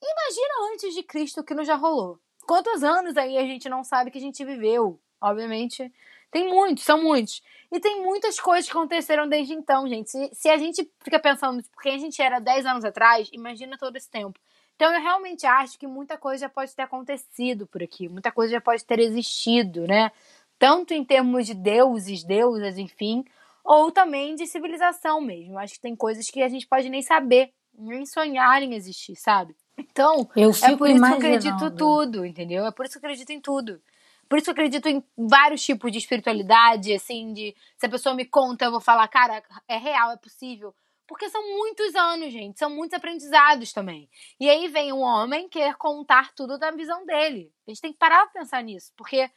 Imagina antes de Cristo o que não já rolou. Quantos anos aí a gente não sabe que a gente viveu? Obviamente, tem muitos, são muitos. E tem muitas coisas que aconteceram desde então, gente. Se, se a gente fica pensando por quem a gente era 10 anos atrás, imagina todo esse tempo. Então eu realmente acho que muita coisa já pode ter acontecido por aqui, muita coisa já pode ter existido, né? Tanto em termos de deuses, deusas, enfim, ou também de civilização mesmo. Acho que tem coisas que a gente pode nem saber, nem sonhar em existir, sabe? Então, eu é por isso que eu acredito tudo, entendeu? É por isso que eu acredito em tudo. Por isso eu acredito em vários tipos de espiritualidade, assim, de se a pessoa me conta, eu vou falar, cara, é real, é possível. Porque são muitos anos, gente, são muitos aprendizados também. E aí vem um homem querer contar tudo da visão dele. A gente tem que parar pra pensar nisso, porque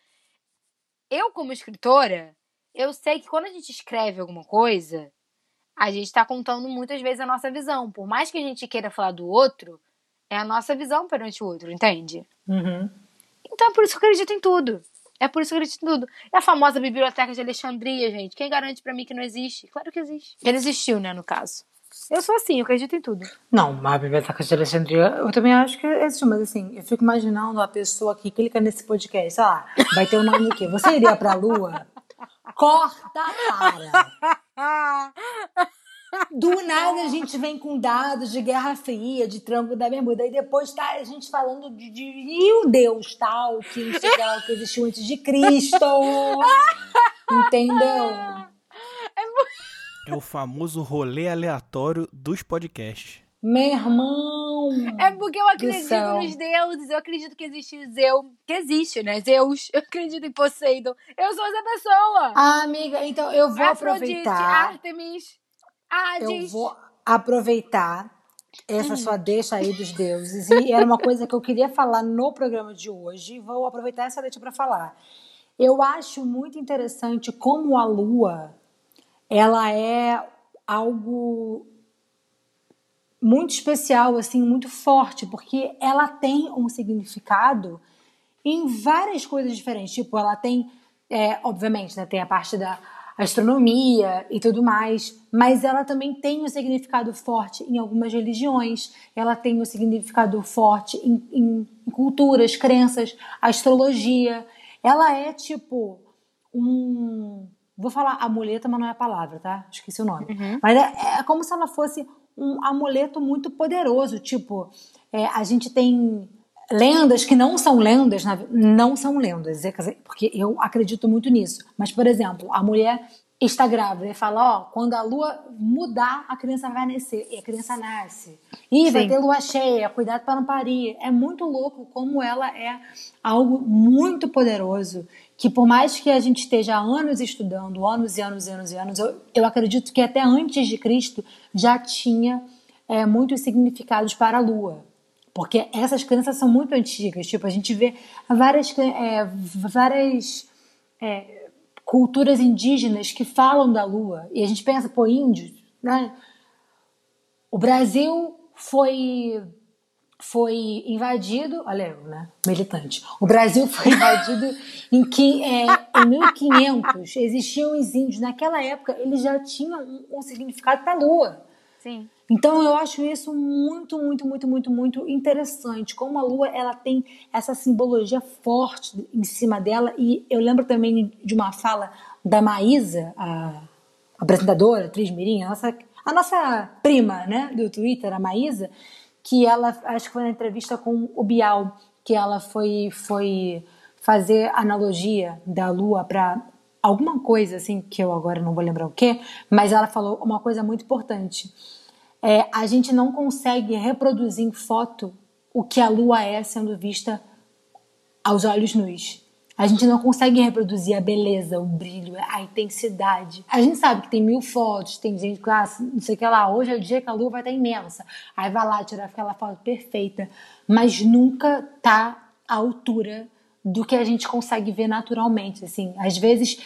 eu, como escritora, eu sei que quando a gente escreve alguma coisa, a gente está contando muitas vezes a nossa visão. Por mais que a gente queira falar do outro, é a nossa visão perante o outro, entende? Uhum. Então é por isso que eu acredito em tudo. É por isso que eu acredito em tudo. É a famosa biblioteca de Alexandria, gente. Quem garante para mim que não existe? Claro que existe. Ele existiu, né, no caso. Eu sou assim, eu acredito em tudo. Não, a biblioteca de Alexandria, eu também acho que existe, mas assim, eu fico imaginando a pessoa que clica nesse podcast, sei lá, vai ter o nome do quê? Você iria pra lua? Corta para! Do nada a gente vem com dados de Guerra Fria, de Tranco da Bermuda, e depois tá a gente falando de, de o Deus tal, que, lá, que existiu antes de Cristo. Entendeu? É o famoso rolê aleatório dos podcasts. Meu irmão! É porque eu acredito nos deuses, eu acredito que existe Zeus, que existe, né? Zeus, eu acredito em Poseidon. Eu sou essa pessoa! Ah, amiga, então eu vou Afrodite, aproveitar. Artemis. Ah, eu vou aproveitar essa hum. sua deixa aí dos deuses. E era uma coisa que eu queria falar no programa de hoje. Vou aproveitar essa deixa para falar. Eu acho muito interessante como a lua ela é algo muito especial, assim, muito forte, porque ela tem um significado em várias coisas diferentes. Tipo, ela tem, é, obviamente, né, tem a parte da astronomia e tudo mais, mas ela também tem um significado forte em algumas religiões, ela tem um significado forte em, em, em culturas, crenças, astrologia. Ela é tipo um. Vou falar amuleta, mas não é a palavra, tá? Esqueci o nome. Uhum. Mas é, é como se ela fosse um amuleto muito poderoso. Tipo, é, a gente tem lendas que não são lendas, não são lendas, porque eu acredito muito nisso. Mas, por exemplo, a mulher está grávida e fala, ó, quando a lua mudar, a criança vai nascer, e a criança nasce. E vai ter lua cheia, cuidado para não parir. É muito louco como ela é algo muito poderoso, que por mais que a gente esteja anos estudando, anos e anos e anos e anos, eu, eu acredito que até antes de Cristo já tinha é, muitos significados para a lua. Porque essas crenças são muito antigas. Tipo, a gente vê várias, é, várias é, culturas indígenas que falam da lua. E a gente pensa, pô, índios, né? O Brasil foi foi invadido, olha eu, né, militante. O Brasil foi invadido em que é, em 1500 existiam os índios. Naquela época eles já tinham um, um significado para a lua. Sim. Então eu acho isso muito, muito, muito, muito, muito interessante. Como a Lua ela tem essa simbologia forte em cima dela e eu lembro também de uma fala da Maísa, a apresentadora, atriz mirim, a nossa, a nossa prima, né, do Twitter, a Maísa, que ela acho que foi na entrevista com o Bial que ela foi foi fazer analogia da Lua para alguma coisa assim que eu agora não vou lembrar o que, mas ela falou uma coisa muito importante é, a gente não consegue reproduzir em foto o que a lua é sendo vista aos olhos nus. A gente não consegue reproduzir a beleza, o brilho, a intensidade. A gente sabe que tem mil fotos, tem gente que, ah, não sei o que lá, hoje é o dia que a lua vai estar imensa. Aí vai lá tirar aquela foto perfeita, mas nunca tá à altura do que a gente consegue ver naturalmente. Assim, às vezes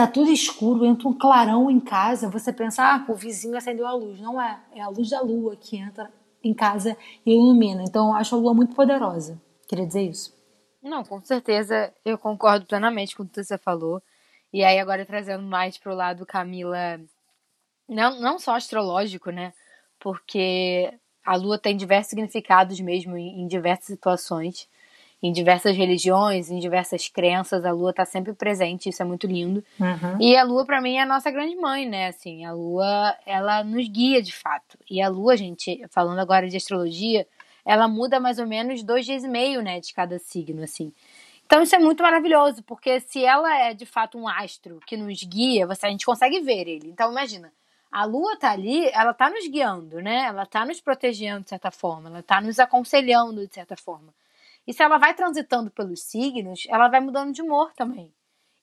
tá tudo escuro, entra um clarão em casa, você pensa, ah, o vizinho acendeu a luz. Não é, é a luz da lua que entra em casa e ilumina. Então, eu acho a lua muito poderosa. Queria dizer isso. Não, com certeza, eu concordo plenamente com o que você falou. E aí, agora trazendo mais pro lado Camila, não, não só astrológico, né? Porque a lua tem diversos significados mesmo em, em diversas situações em diversas religiões, em diversas crenças, a lua está sempre presente, isso é muito lindo. Uhum. E a lua, para mim, é a nossa grande mãe, né? Assim, a lua, ela nos guia de fato. E a lua, gente, falando agora de astrologia, ela muda mais ou menos dois dias e meio, né, de cada signo, assim. Então isso é muito maravilhoso, porque se ela é de fato um astro que nos guia, você, a gente consegue ver ele. Então imagina, a lua tá ali, ela tá nos guiando, né? Ela tá nos protegendo de certa forma, ela tá nos aconselhando de certa forma. E se ela vai transitando pelos signos, ela vai mudando de humor também.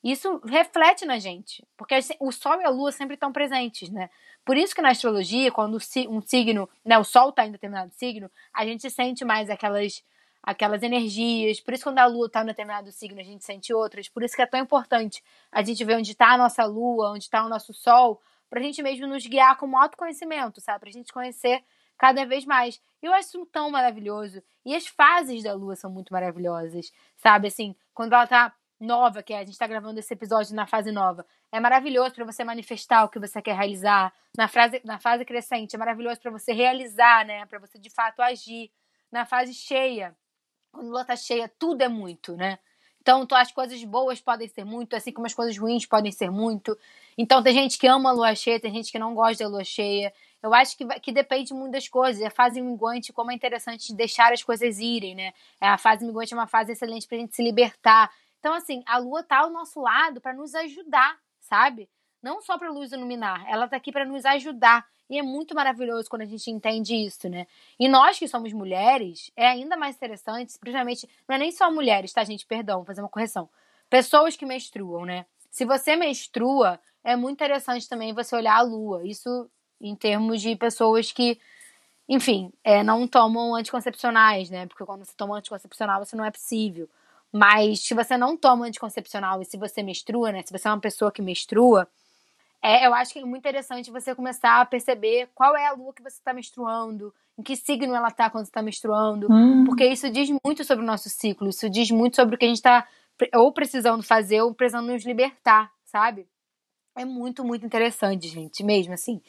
Isso reflete na gente, porque o Sol e a Lua sempre estão presentes, né? Por isso que na astrologia, quando um signo, né, o Sol está em determinado signo, a gente sente mais aquelas aquelas energias. Por isso quando a Lua está em determinado signo, a gente sente outras. Por isso que é tão importante a gente ver onde está a nossa Lua, onde está o nosso Sol, para a gente mesmo nos guiar com autoconhecimento, sabe? Para a gente conhecer cada vez mais. Eu acho isso tão maravilhoso. E as fases da lua são muito maravilhosas, sabe? Assim, quando ela tá nova, que é, a gente tá gravando esse episódio na fase nova, é maravilhoso para você manifestar o que você quer realizar. Na, fase na fase crescente, é maravilhoso para você realizar, né? Para você de fato agir. Na fase cheia, quando a lua tá cheia, tudo é muito, né? Então, as coisas boas podem ser muito, assim como as coisas ruins podem ser muito. Então, tem gente que ama a lua cheia, tem gente que não gosta da lua cheia. Eu acho que, que depende muito das coisas. A fase minguante, como é interessante deixar as coisas irem, né? É, a fase minguante é uma fase excelente pra gente se libertar. Então, assim, a lua tá ao nosso lado para nos ajudar, sabe? Não só pra luz iluminar, ela tá aqui para nos ajudar. E é muito maravilhoso quando a gente entende isso, né? E nós que somos mulheres, é ainda mais interessante, principalmente, não é nem só mulheres, tá, gente? Perdão, fazer uma correção. Pessoas que menstruam, né? Se você menstrua, é muito interessante também você olhar a lua. Isso em termos de pessoas que, enfim, é, não tomam anticoncepcionais, né? Porque quando você toma anticoncepcional, você não é possível. Mas se você não toma anticoncepcional e se você menstrua, né? Se você é uma pessoa que menstrua, é, eu acho que é muito interessante você começar a perceber qual é a lua que você está menstruando, em que signo ela está quando está menstruando, hum. porque isso diz muito sobre o nosso ciclo, isso diz muito sobre o que a gente está ou precisando fazer ou precisando nos libertar, sabe? É muito, muito interessante, gente, mesmo assim.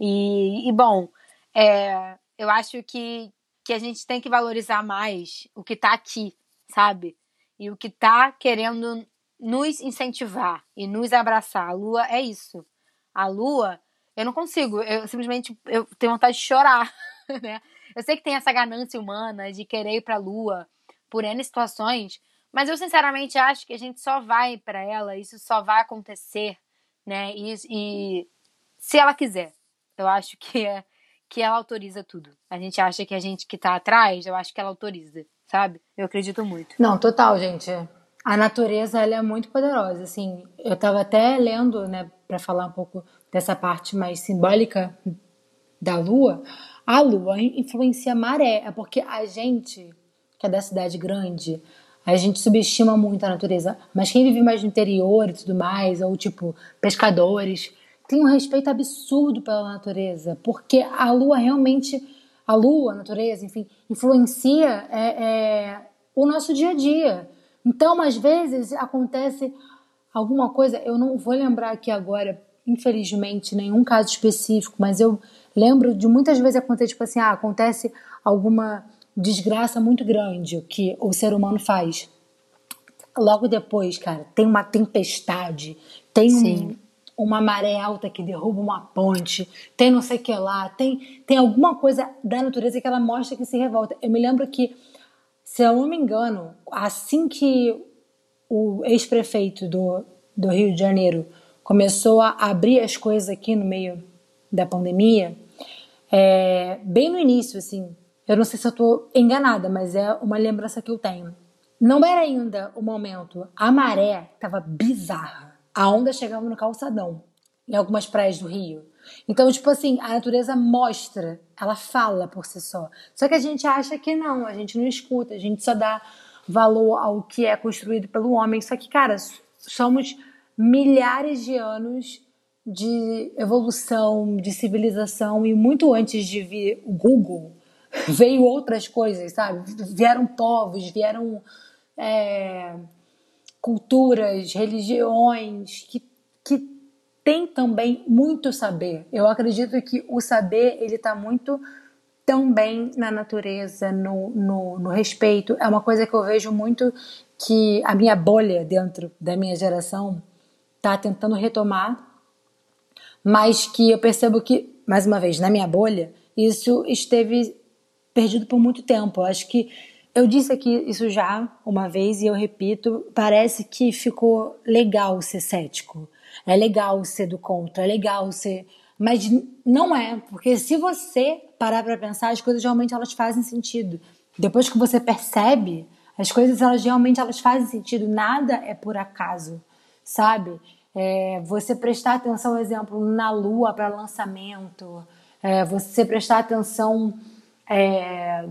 E, e bom, é, eu acho que, que a gente tem que valorizar mais o que está aqui, sabe? E o que está querendo nos incentivar e nos abraçar. A lua é isso. A lua, eu não consigo, eu simplesmente eu tenho vontade de chorar, né? Eu sei que tem essa ganância humana de querer ir para a lua por N situações, mas eu sinceramente acho que a gente só vai para ela, isso só vai acontecer, né? E, e se ela quiser. Eu acho que é que ela autoriza tudo. A gente acha que a gente que tá atrás, eu acho que ela autoriza, sabe? Eu acredito muito. Não, total, gente. A natureza ela é muito poderosa, assim. Eu tava até lendo, né, para falar um pouco dessa parte mais simbólica da lua. A lua influencia a maré, é porque a gente que é da cidade grande, a gente subestima muito a natureza, mas quem vive mais no interior e tudo mais, ou tipo pescadores, tem um respeito absurdo pela natureza, porque a lua realmente, a lua, a natureza, enfim, influencia é, é, o nosso dia a dia. Então, às vezes, acontece alguma coisa, eu não vou lembrar aqui agora, infelizmente, nenhum caso específico, mas eu lembro de muitas vezes acontecer, tipo assim, ah, acontece alguma desgraça muito grande que o ser humano faz. Logo depois, cara, tem uma tempestade, tem Sim. um uma maré alta que derruba uma ponte, tem não sei o que lá, tem, tem alguma coisa da natureza que ela mostra que se revolta. Eu me lembro que, se eu não me engano, assim que o ex-prefeito do, do Rio de Janeiro começou a abrir as coisas aqui no meio da pandemia, é, bem no início, assim, eu não sei se eu estou enganada, mas é uma lembrança que eu tenho. Não era ainda o momento, a maré estava bizarra a onda chegava no calçadão, em algumas praias do Rio. Então, tipo assim, a natureza mostra, ela fala por si só. Só que a gente acha que não, a gente não escuta, a gente só dá valor ao que é construído pelo homem. Só que, cara, somos milhares de anos de evolução, de civilização e muito antes de vir o Google, veio outras coisas, sabe? Vieram povos, vieram é, culturas, religiões que, que tem também muito saber. Eu acredito que o saber ele está muito também na natureza, no, no, no, respeito. É uma coisa que eu vejo muito que a minha bolha dentro da minha geração está tentando retomar, mas que eu percebo que, mais uma vez, na minha bolha, isso esteve perdido por muito tempo. Eu acho que eu disse aqui isso já uma vez e eu repito, parece que ficou legal ser cético. É legal ser do contra, é legal ser, mas não é, porque se você parar para pensar, as coisas realmente elas fazem sentido. Depois que você percebe, as coisas elas realmente elas fazem sentido, nada é por acaso, sabe? É, você prestar atenção, exemplo, na lua para lançamento, é, você prestar atenção é,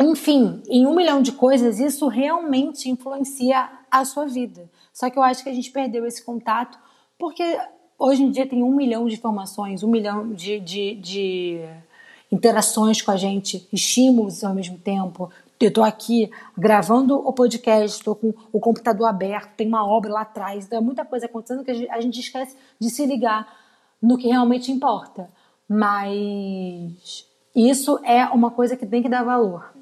enfim, em um milhão de coisas, isso realmente influencia a sua vida. Só que eu acho que a gente perdeu esse contato porque hoje em dia tem um milhão de informações, um milhão de, de, de interações com a gente, estímulos ao mesmo tempo. Eu estou aqui gravando o podcast, estou com o computador aberto, tem uma obra lá atrás, então é muita coisa acontecendo que a gente esquece de se ligar no que realmente importa. Mas isso é uma coisa que tem que dar valor.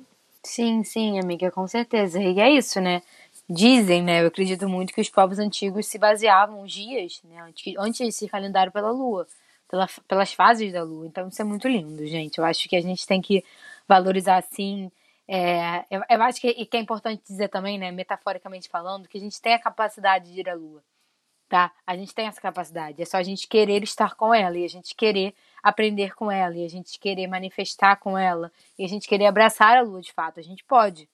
Sim, sim, amiga, com certeza. E é isso, né? Dizem, né? Eu acredito muito que os povos antigos se baseavam os dias, né? Antes, antes desse calendário pela lua, pela, pelas fases da lua. Então isso é muito lindo, gente. Eu acho que a gente tem que valorizar assim. É, eu, eu, acho que, que é importante dizer também, né, metaforicamente falando, que a gente tem a capacidade de ir à lua, tá? A gente tem essa capacidade. É só a gente querer estar com ela e a gente querer aprender com ela e a gente querer manifestar com ela e a gente querer abraçar a lua de fato. A gente pode.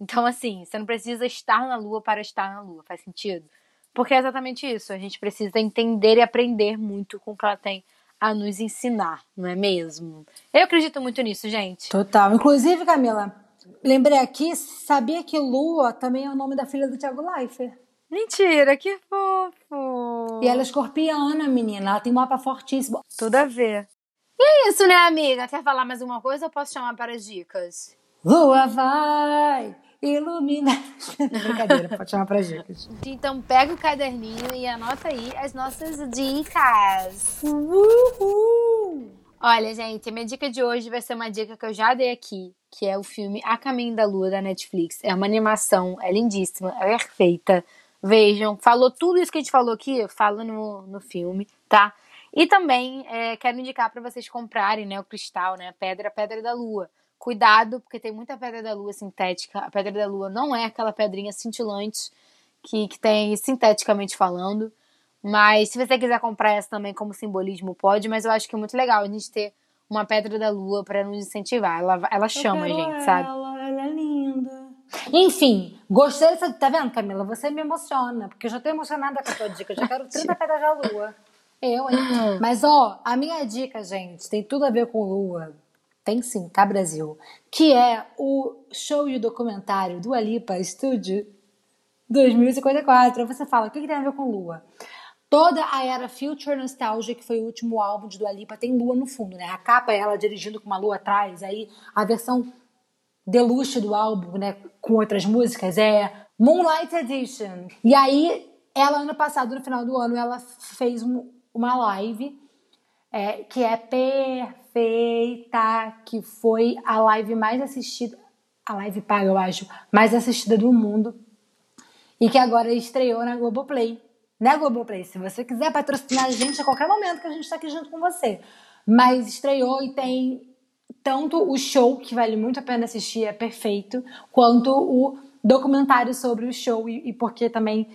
Então, assim, você não precisa estar na lua para estar na lua. Faz sentido? Porque é exatamente isso. A gente precisa entender e aprender muito com o que ela tem a nos ensinar, não é mesmo? Eu acredito muito nisso, gente. Total. Inclusive, Camila, lembrei aqui, sabia que Lua também é o nome da filha do Thiago Leifert. Mentira, que fofo. E ela é escorpiana, menina. Ela tem um mapa fortíssimo. Tudo a ver. E é isso, né, amiga? Quer falar mais alguma coisa ou posso chamar para as dicas? Lua vai iluminar. Brincadeira, pode chamar para as dicas. Então pega o caderninho e anota aí as nossas dicas. Uhul! Olha, gente, a minha dica de hoje vai ser uma dica que eu já dei aqui, que é o filme A Caminho da Lua da Netflix. É uma animação, é lindíssima, é perfeita. Vejam, falou tudo isso que a gente falou aqui, fala no, no filme, tá? E também é, quero indicar para vocês comprarem, né, o cristal, né, a pedra, a pedra da lua. Cuidado, porque tem muita pedra da lua sintética. A pedra da lua não é aquela pedrinha cintilante que, que tem sinteticamente falando. Mas se você quiser comprar essa também como simbolismo, pode. Mas eu acho que é muito legal a gente ter uma pedra da lua para nos incentivar. Ela, ela chama a gente, ela, sabe? Ela é linda. Enfim, gostei dessa. Tá vendo, Camila? Você me emociona, porque eu já tô emocionada com a tua dica. Eu já quero 30 pedras da lua. Eu, hein? Mas, ó, a minha dica, gente, tem tudo a ver com lua. Tem sim, tá, Brasil? Que é o show e o documentário do Alipa Studio 2054. Aí você fala, o que, que tem a ver com lua? Toda a era Future Nostalgia, que foi o último álbum de Dua Lipa, tem lua no fundo, né? A capa é ela dirigindo com uma lua atrás. Aí a versão deluxe do álbum, né, com outras músicas, é Moonlight Edition. E aí, ela, ano passado, no final do ano, ela fez um, uma live é, que é perfeita, que foi a live mais assistida, a live paga, eu acho, mais assistida do mundo, e que agora estreou na Globoplay. Né, Globoplay? Se você quiser patrocinar a gente a qualquer momento que a gente está aqui junto com você. Mas estreou e tem tanto o show, que vale muito a pena assistir, é perfeito, quanto o documentário sobre o show e, e porque também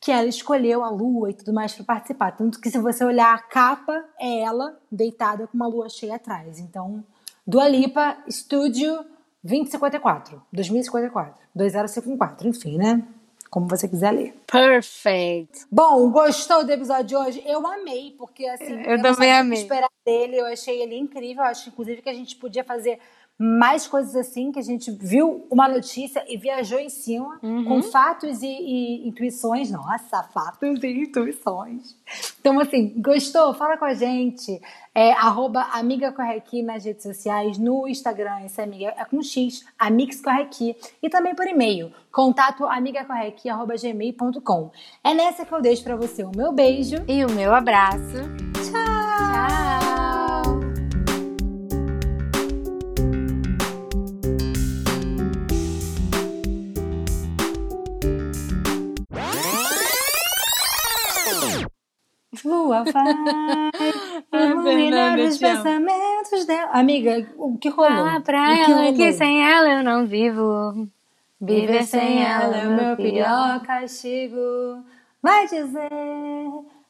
que ela escolheu a lua e tudo mais para participar. Tanto que se você olhar a capa, é ela deitada com uma lua cheia atrás. Então, Dua Lipa, Estúdio 2054, 2054, 2054, enfim, né? Como você quiser ler. Perfect. Bom, gostou do episódio de hoje? Eu amei, porque assim, Eu não também amei. esperar dele, eu achei ele incrível, eu acho inclusive que a gente podia fazer mais coisas assim, que a gente viu uma notícia e viajou em cima, Uhum. com fatos e, e intuições. Nossa, fatos e intuições. Então, assim, gostou? Fala com a gente. É, arroba Amiga Correqui nas redes sociais, no Instagram, essa amiga é com X, Amix Correqui, e também por e-mail, contato amigacorrequi.gmail.com. É nessa que eu deixo pra você o meu beijo. E o meu abraço. Tchau! Tchau. Lua vai Ai, iluminar os pensamentos dela. Amiga, o que rolou? Fala pra que ela rolou? que sem ela eu não vivo. Viver sem ela é o meu pior castigo. Vai dizer